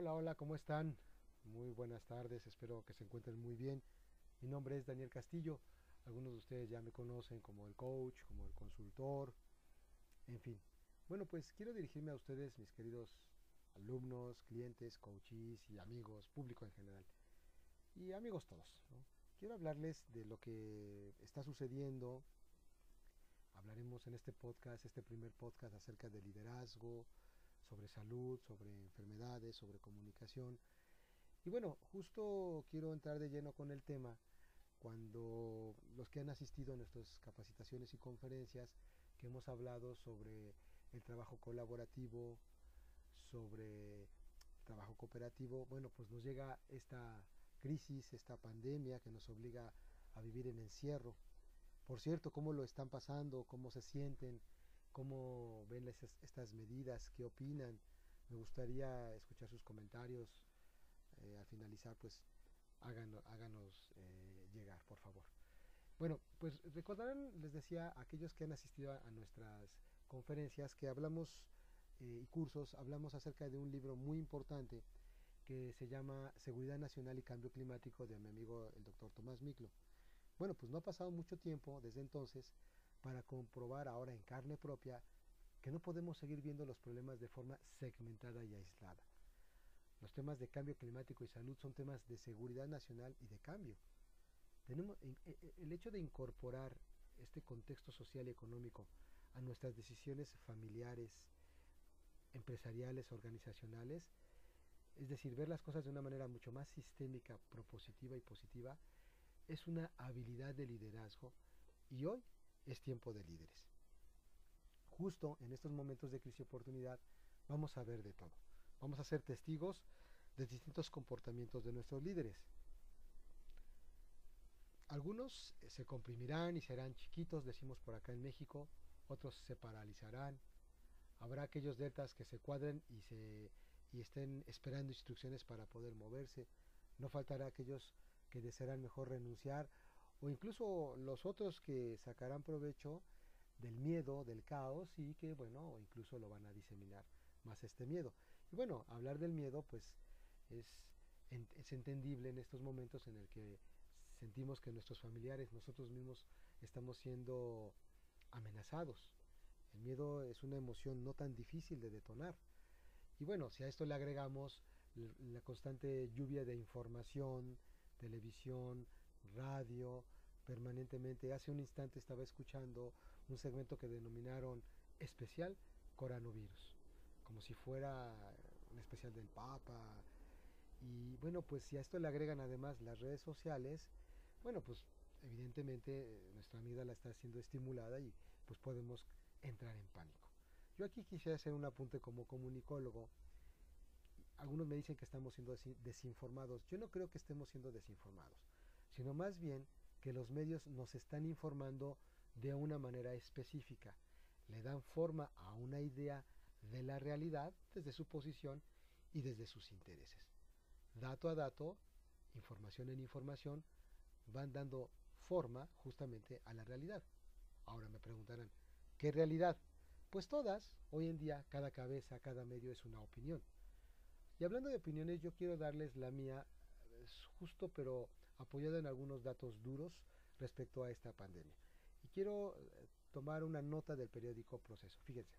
Hola, hola, ¿cómo están? Muy buenas tardes, espero que se encuentren muy bien. Mi nombre es Daniel Castillo, algunos de ustedes ya me conocen como el coach, como el consultor, en fin. Bueno, pues quiero dirigirme a ustedes, mis queridos alumnos, clientes, coaches y amigos, público en general. Y amigos todos. Quiero hablarles de lo que está sucediendo. Hablaremos en este podcast, este primer podcast acerca de liderazgo, sobre salud, sobre enfermedades, sobre comunicación. Y bueno, justo quiero entrar de lleno con el tema cuando los que han asistido a nuestras capacitaciones y conferencias, que hemos hablado sobre el trabajo colaborativo, sobre trabajo cooperativo, bueno, pues nos llega esta crisis, esta pandemia que nos obliga a vivir en encierro. Por cierto, ¿cómo lo están pasando? ¿Cómo se sienten? Cómo ven estas medidas, qué opinan. Me gustaría escuchar sus comentarios. Eh, al finalizar, pues háganos, háganos eh, llegar, por favor. Bueno, pues recordarán, les decía, aquellos que han asistido a, nuestras conferencias, que hablamos eh, y cursos, hablamos acerca de un libro muy importante que se llama Seguridad Nacional y Cambio Climático de mi amigo el doctor Tomás Miclo. Bueno, pues no ha pasado mucho tiempo desde entonces para comprobar ahora en carne propia que no podemos seguir viendo los problemas de forma segmentada y aislada. Los temas de cambio climático y salud son temas de seguridad nacional y de cambio. Tenemos, e, e, el hecho de incorporar este contexto social y económico a nuestras decisiones familiares, empresariales, organizacionales, es decir, ver las cosas de una manera mucho más sistémica, propositiva y positiva, es una habilidad de liderazgo y hoy es tiempo de líderes. Justo en estos momentos de crisis y oportunidad vamos a ver de todo. Vamos a ser testigos de distintos comportamientos de nuestros líderes. Algunos eh, se comprimirán y serán chiquitos, decimos por acá en México, otros se paralizarán. Habrá aquellos deltas que se cuadren y, se, y estén esperando instrucciones para poder moverse. No faltará aquellos que desearán mejor renunciar o incluso los otros que sacarán provecho del miedo, del caos y que, bueno, incluso lo van a diseminar más este miedo. Y bueno, hablar del miedo, pues es, es entendible en estos momentos en el que sentimos que nuestros familiares, nosotros mismos, estamos siendo amenazados. El miedo es una emoción no tan difícil de detonar. Y bueno, si a esto le agregamos la constante lluvia de información, televisión, radio, permanentemente. Hace un instante estaba escuchando un segmento que denominaron especial coronavirus, como si fuera un especial del Papa. Y bueno, pues si a esto le agregan además las redes sociales, bueno, pues evidentemente eh, nuestra la está siendo estimulada y pues podemos entrar en pánico. Yo aquí quisiera hacer un apunte como comunicólogo. Algunos me dicen que estamos siendo desinformados. Yo no creo que estemos siendo desinformados sino más bien que los medios nos están informando de una manera específica, le dan forma a una idea de la realidad desde su posición y desde sus intereses. Dato a dato, información en información, van dando forma justamente a la realidad. Ahora me preguntarán, ¿qué realidad? Pues todas, hoy en día cada cabeza, cada medio es una opinión. Y hablando de opiniones, yo quiero darles la mía, justo pero apoyado en algunos datos duros respecto a esta pandemia. Y quiero eh, tomar una nota del periódico Proceso. Fíjense,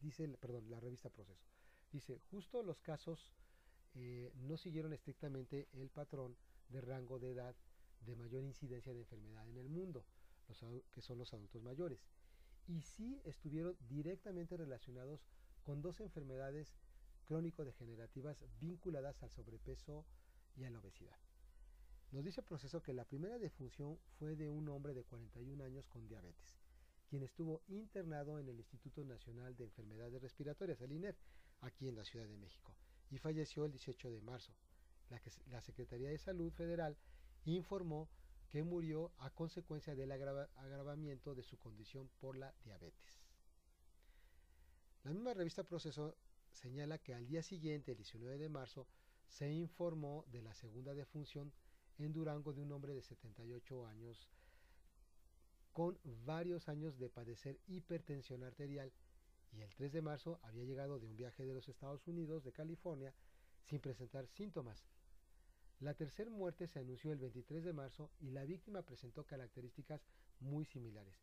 dice, perdón, la revista Proceso. Dice, justo los casos eh, no siguieron estrictamente el patrón de rango de edad de mayor incidencia de enfermedad en el mundo, los, que son los adultos mayores, y sí estuvieron directamente relacionados con dos enfermedades crónico-degenerativas vinculadas al sobrepeso y a la obesidad. Nos dice el proceso que la primera defunción fue de un hombre de 41 años con diabetes, quien estuvo internado en el Instituto Nacional de Enfermedades Respiratorias, el INER, aquí en la Ciudad de México, y falleció el 18 de marzo. La, Secretaría de Salud Federal informó que murió a consecuencia del agravamiento de su condición por la diabetes. La misma revista Proceso señala que al día siguiente, el 19 de marzo, se informó de la segunda defunción en Durango de un hombre de 78 años con varios años de padecer hipertensión arterial y el 3 de marzo había llegado de un viaje de los Estados Unidos, de California, sin presentar síntomas. La tercera muerte se anunció el 23 de marzo y la víctima presentó características muy similares.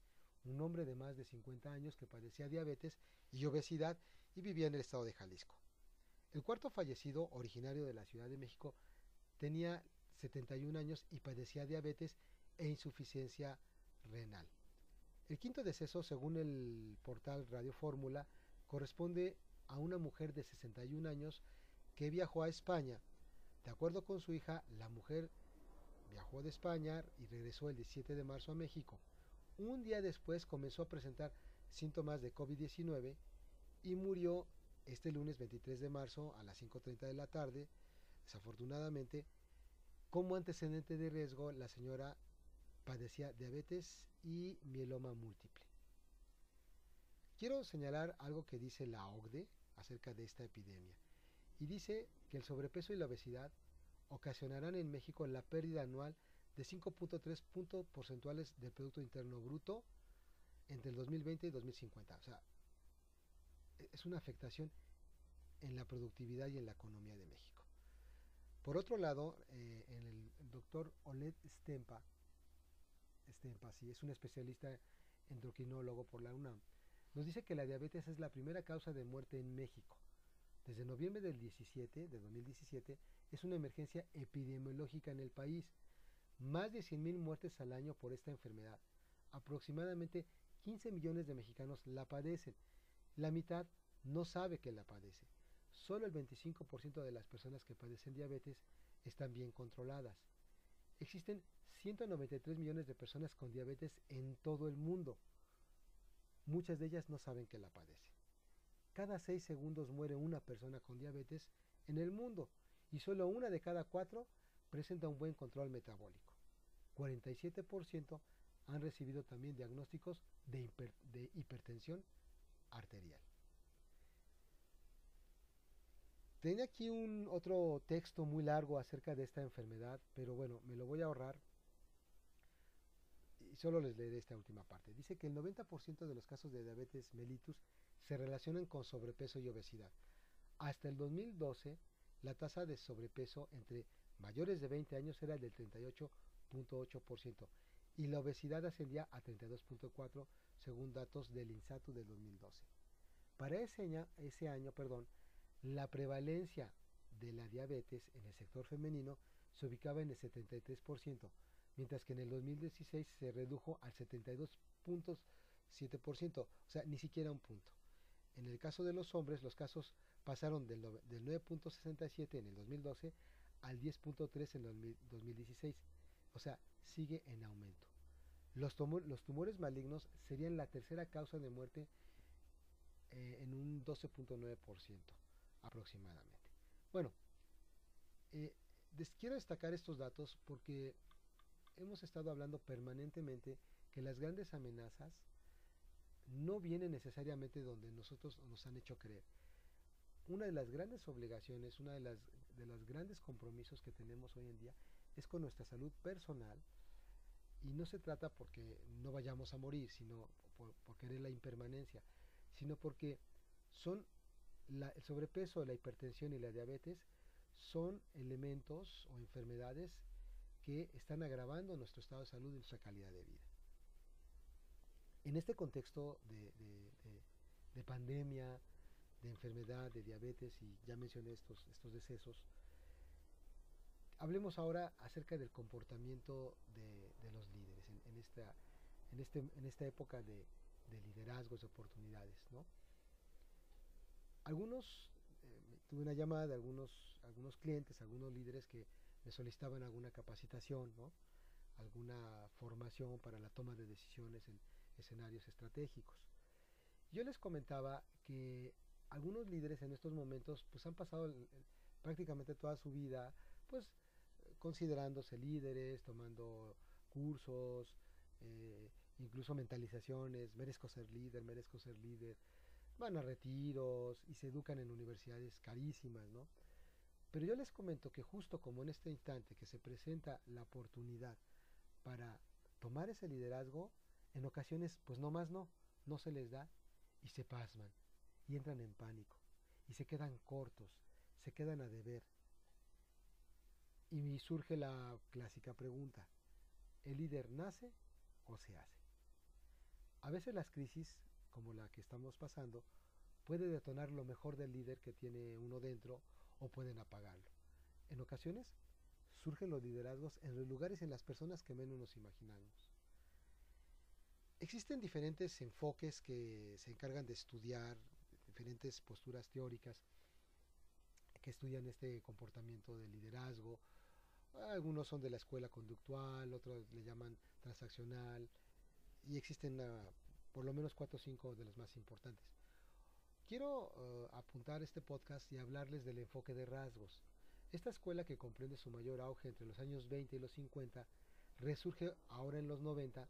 Un hombre de más de 50 años que padecía diabetes y obesidad y vivía en el estado de Jalisco. El cuarto fallecido, originario de la Ciudad de México, tenía 71 años y padecía diabetes e insuficiencia renal. El quinto deceso, según el portal Radio Fórmula, corresponde a una mujer de 61 años que viajó a España. De acuerdo con su hija, la mujer viajó de España y regresó el 17 de marzo a México. Un día después comenzó a presentar síntomas de COVID-19 y murió este lunes 23 de marzo a las 5.30 de la tarde. Desafortunadamente, como antecedente de riesgo, la señora padecía diabetes y mieloma múltiple. Quiero señalar algo que dice la OCDE acerca de esta epidemia. Y dice que el sobrepeso y la obesidad ocasionarán en México la pérdida anual de 5.3 puntos porcentuales del Producto Interno Bruto entre el 2020 y 2050. O sea, e-, es una afectación en la productividad y en la economía de México. Por otro lado, eh, el, doctor Olet Stempa, Stempa sí, es un especialista endocrinólogo por la UNAM, nos dice que la diabetes es la primera causa de muerte en México. Desde noviembre del 17, de 2017, es una emergencia epidemiológica en el país. Más de 100.000 muertes al año por esta enfermedad. Aproximadamente 15 millones de mexicanos la padecen. La mitad no sabe que la padece. Solo el 25% de las personas que padecen diabetes están bien controladas. Existen 193 millones de personas con diabetes en todo el mundo. Muchas de ellas no saben que la padecen. Cada 6 segundos muere una persona con diabetes en el mundo y solo una de cada cuatro presenta un buen control metabólico. 47% han recibido también diagnósticos de, de hipertensión arterial. Tenía aquí un otro texto muy largo acerca de esta enfermedad, pero bueno, me lo voy a ahorrar y solo les leeré esta última parte. Dice que el 90% de los casos de diabetes mellitus se relacionan con sobrepeso y obesidad. Hasta el 2012, la tasa de sobrepeso entre mayores de 20 años era del 38.8% y la obesidad ascendía a 32.4% según datos del INSATU del 2012. Para ese ese año perdón, la prevalencia de la diabetes en el sector femenino se ubicaba en el 73%, mientras que en el 2016 se redujo al 72.7%, o sea, ni siquiera un punto. En el caso de los hombres, los casos pasaron del, 9.67 en el 2012 al 10.3 en el 2016, o sea, sigue en aumento. Los, los tumores malignos serían la tercera causa de muerte eh, en un 12.9% aproximadamente. Bueno, eh, quiero destacar estos datos porque hemos estado hablando permanentemente que las grandes amenazas no vienen necesariamente donde nosotros nos han hecho creer. Una de las grandes obligaciones, una de las, de los grandes compromisos que tenemos hoy en día es con nuestra salud personal y no se trata porque no vayamos a morir, sino por, por querer la impermanencia, sino porque son el sobrepeso, la hipertensión y la diabetes son elementos o enfermedades que están agravando nuestro estado de salud y nuestra calidad de vida. En este contexto de, pandemia, de enfermedad, de diabetes, y ya mencioné estos, estos decesos, hablemos ahora acerca del comportamiento de, los líderes en, esta, en, este, en esta época de, liderazgos, de oportunidades. ¿no? Algunos, eh, tuve una llamada de algunos, algunos clientes, algunos líderes que me solicitaban alguna capacitación, ¿no? alguna formación para la toma de decisiones en escenarios estratégicos. Yo les comentaba que algunos líderes en estos momentos pues han pasado prácticamente toda su vida pues considerándose líderes, tomando cursos, eh, incluso mentalizaciones, merezco ser líder, merezco ser líder, van a retiros y se educan en universidades carísimas, ¿no? Pero yo les comento que justo como en este instante que se presenta la oportunidad para tomar ese liderazgo, en ocasiones pues no más no, no se les da y se pasman y entran en pánico y se quedan cortos, se quedan a deber. Y surge la clásica pregunta, ¿el líder nace o se hace? A veces las crisis, como la que estamos pasando, puede detonar lo mejor del líder que tiene uno dentro o pueden apagarlo. En ocasiones surgen los liderazgos en los lugares en las personas que menos nos imaginamos. Existen diferentes enfoques que se encargan de estudiar, diferentes posturas teóricas que estudian este comportamiento de liderazgo. Algunos son de la escuela conductual, otros le llaman transaccional, y existen por lo menos cuatro o cinco de los más importantes. Quiero uh, apuntar este podcast y hablarles del enfoque de rasgos. Esta escuela que comprende su mayor auge entre los años 20 y los 50 resurge ahora en los 90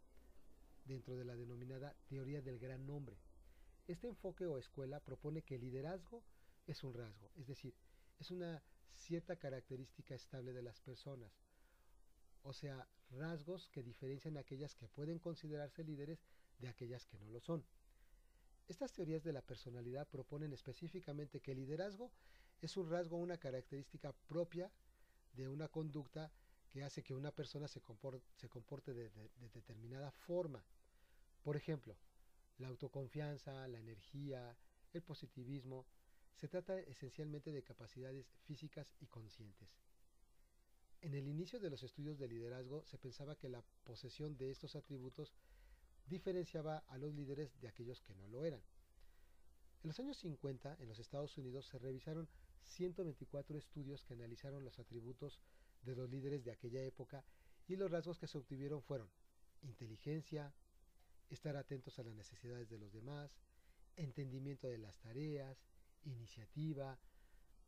dentro de la denominada teoría del gran nombre. Este enfoque o escuela propone que el liderazgo es un rasgo, es decir, es una cierta característica estable de las personas, o sea, rasgos que diferencian a aquellas que pueden considerarse líderes de aquellas que no lo son. Estas teorías de la personalidad proponen específicamente que el liderazgo es un rasgo una característica propia de una conducta que hace que una persona se comporte, de, determinada forma. Por ejemplo, la autoconfianza, la energía, el positivismo, se trata esencialmente de capacidades físicas y conscientes. En el inicio de los estudios de liderazgo se pensaba que la posesión de estos atributos diferenciaba a los líderes de aquellos que no lo eran. En los años 50, en los Estados Unidos, se revisaron 124 estudios que analizaron los atributos de los líderes de aquella época y los rasgos que se obtuvieron fueron inteligencia, estar atentos a las necesidades de los demás, entendimiento de las tareas, iniciativa,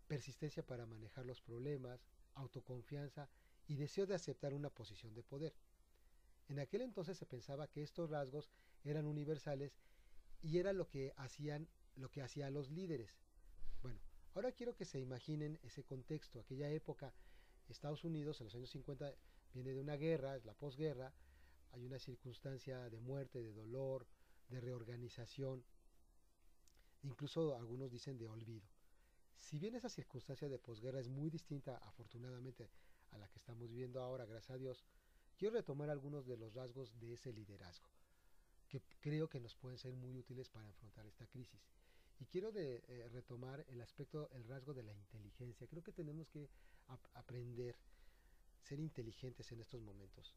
persistencia para manejar los problemas, autoconfianza y deseo de aceptar una posición de poder. En aquel entonces se pensaba que estos rasgos eran universales y era lo que hacían lo que hacían los líderes. Bueno, ahora quiero que se imaginen ese contexto, aquella época Estados Unidos en los años 50 viene de una guerra, es la posguerra, hay una circunstancia de muerte, de dolor, de reorganización, incluso algunos dicen de olvido. Si bien esa circunstancia de posguerra es muy distinta, afortunadamente, a la que estamos viviendo ahora, gracias a Dios, quiero retomar algunos de los rasgos de ese liderazgo, que creo que nos pueden ser muy útiles para afrontar esta crisis. Y quiero de, eh, retomar el aspecto, el rasgo de la inteligencia. Creo que tenemos que aprender, ser inteligentes en estos momentos.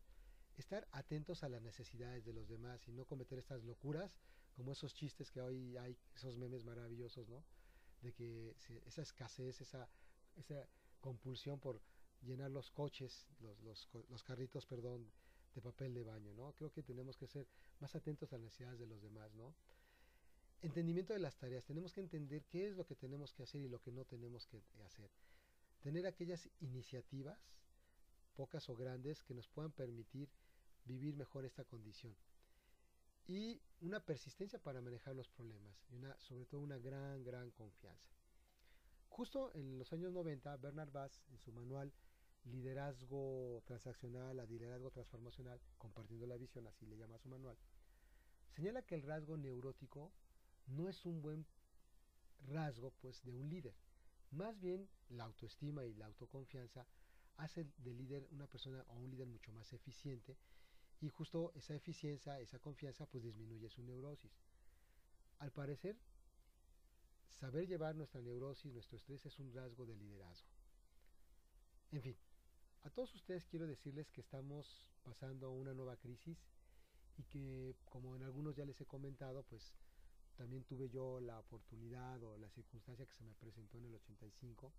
Estar atentos a las necesidades de los demás y no cometer estas locuras, como esos chistes que hoy hay, esos memes maravillosos, ¿no? De que esa escasez, esa, esa compulsión por llenar los coches, los, carritos, perdón, de papel de baño, ¿no? Creo que tenemos que ser más atentos a las necesidades de los demás, ¿no? Entendimiento de las tareas. Tenemos que entender qué es lo que tenemos que hacer y lo que no tenemos que hacer tener aquellas iniciativas, pocas o grandes, que nos puedan permitir vivir mejor esta condición. Y una persistencia para manejar los problemas, y una, sobre todo una gran, gran confianza. Justo en los años 90, Bernard Bass, en su manual Liderazgo Transaccional a Liderazgo Transformacional, compartiendo la visión, así le llama su manual, señala que el rasgo neurótico no es un buen rasgo pues de un líder, más bien la autoestima y la autoconfianza hace del líder una persona o un líder mucho más eficiente y justo esa eficiencia, esa confianza pues disminuye su neurosis. Al parecer, saber llevar nuestra neurosis, nuestro estrés es un rasgo de liderazgo. En fin, a todos ustedes quiero decirles que estamos pasando una nueva crisis y que como en algunos ya les he comentado, pues también tuve yo la oportunidad o la circunstancia que se me presentó en el 85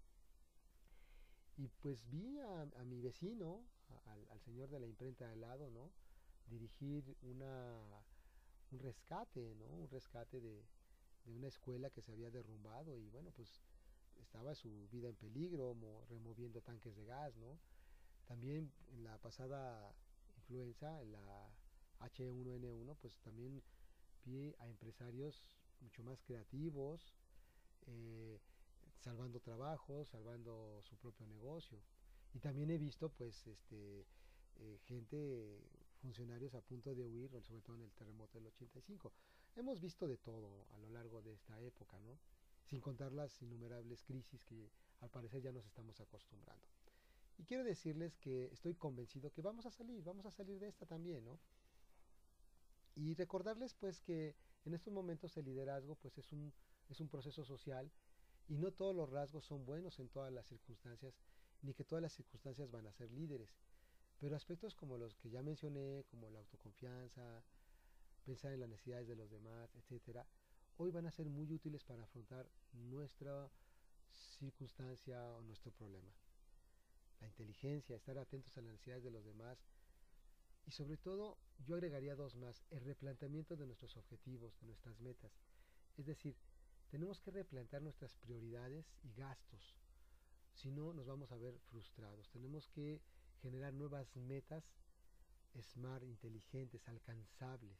y pues vi a, mi vecino, al, señor de la imprenta de lado, ¿no? Dirigir una, un rescate, ¿no? Un rescate de, de una escuela que se había derrumbado y bueno, pues estaba su vida en peligro, removiendo tanques de gas, ¿no? También en la pasada influenza, en la H1N1, pues también a empresarios mucho más creativos, eh, salvando trabajos, salvando su propio negocio. Y también he visto pues este eh, gente, funcionarios a punto de huir, sobre todo en el terremoto del 85. hemos visto de todo a lo largo de esta época, ¿no? Sin contar las innumerables crisis que al parecer ya nos estamos acostumbrando. Y quiero decirles que estoy convencido que vamos a salir, vamos a salir de esta también, ¿no? Y recordarles pues que en estos momentos el liderazgo pues es un, es un proceso social y no todos los rasgos son buenos en todas las circunstancias, ni que todas las circunstancias van a ser líderes. Pero aspectos como los que ya mencioné, como la autoconfianza, pensar en las necesidades de los demás, etcétera, hoy van a ser muy útiles para afrontar nuestra circunstancia o nuestro problema. La inteligencia, estar atentos a las necesidades de los demás y sobre todo yo agregaría dos más, el replanteamiento de nuestros objetivos, de nuestras metas. Es decir, tenemos que replantear nuestras prioridades y gastos, si no nos vamos a ver frustrados. Tenemos que generar nuevas metas smart, inteligentes, alcanzables.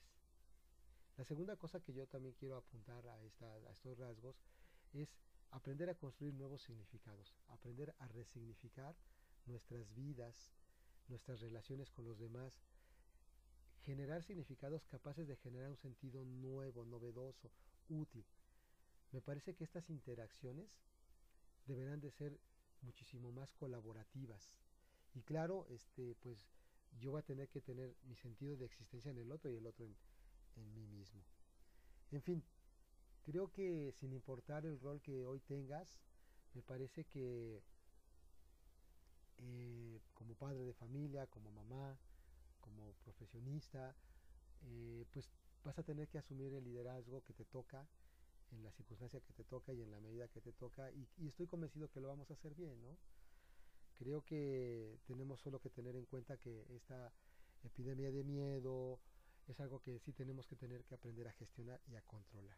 La segunda cosa que yo también quiero apuntar a, esta, a estos rasgos es aprender a construir nuevos significados, aprender a resignificar nuestras vidas, nuestras relaciones con los demás, generar significados capaces de generar un sentido nuevo, novedoso, útil. Me parece que estas interacciones deberán de ser muchísimo más colaborativas. Y claro, este, pues yo voy a tener que tener mi sentido de existencia en el otro y el otro en, en mí mismo. En fin, creo que sin importar el rol que hoy tengas, me parece que eh, como padre de familia, como mamá, como profesionista, eh, pues vas a tener que asumir el liderazgo que te toca en la circunstancia que te toca y en la medida que te toca y, estoy convencido que lo vamos a hacer bien, ¿no? Creo que tenemos solo que tener en cuenta que esta epidemia de miedo es algo que sí tenemos que tener que aprender a gestionar y a controlar.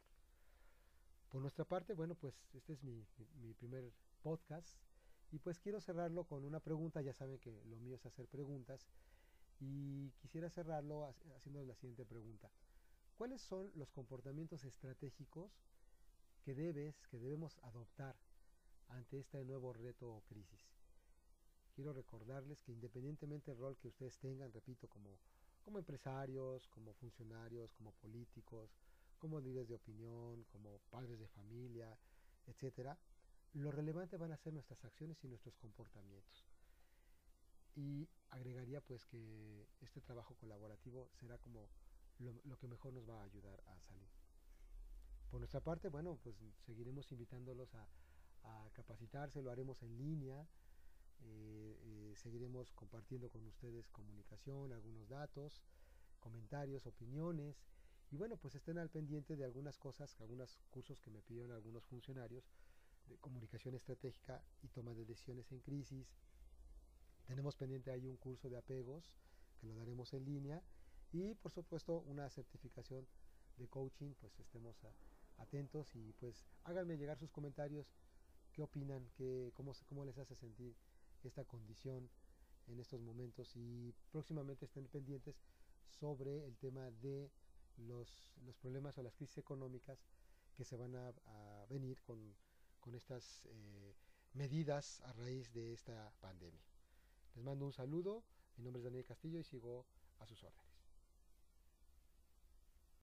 Por nuestra parte, bueno, pues este es mi, mi primer podcast y pues quiero cerrarlo con una pregunta, ya saben que lo mío es hacer preguntas y quisiera cerrarlo haciendo la siguiente pregunta. ¿Cuáles son los comportamientos estratégicos que debes, que debemos adoptar ante este nuevo reto o crisis? Quiero recordarles que independientemente del rol que ustedes tengan, repito, como, como empresarios, como funcionarios, como políticos, como líderes de opinión, como padres de familia, etcétera, lo relevante van a ser nuestras acciones y nuestros comportamientos. Y agregaría pues que este trabajo colaborativo será como lo, que mejor nos va a ayudar a salir. Por nuestra parte, bueno, pues seguiremos invitándolos a, a capacitarse, lo haremos en línea, eh, eh, seguiremos compartiendo con ustedes comunicación, algunos datos, comentarios, opiniones, y bueno, pues estén al pendiente de algunas cosas, algunos cursos que me pidieron algunos funcionarios de comunicación estratégica y toma de decisiones en crisis. Tenemos pendiente ahí un curso de apegos que lo daremos en línea. Y por supuesto una certificación de coaching, pues estemos atentos y pues háganme llegar sus comentarios, qué opinan, qué, cómo, cómo les hace sentir esta condición en estos momentos y próximamente estén pendientes sobre el tema de los, los problemas o las crisis económicas que se van a venir con, con estas eh, medidas a raíz de esta pandemia. Les mando un saludo, mi nombre es Daniel Castillo y sigo a sus órdenes.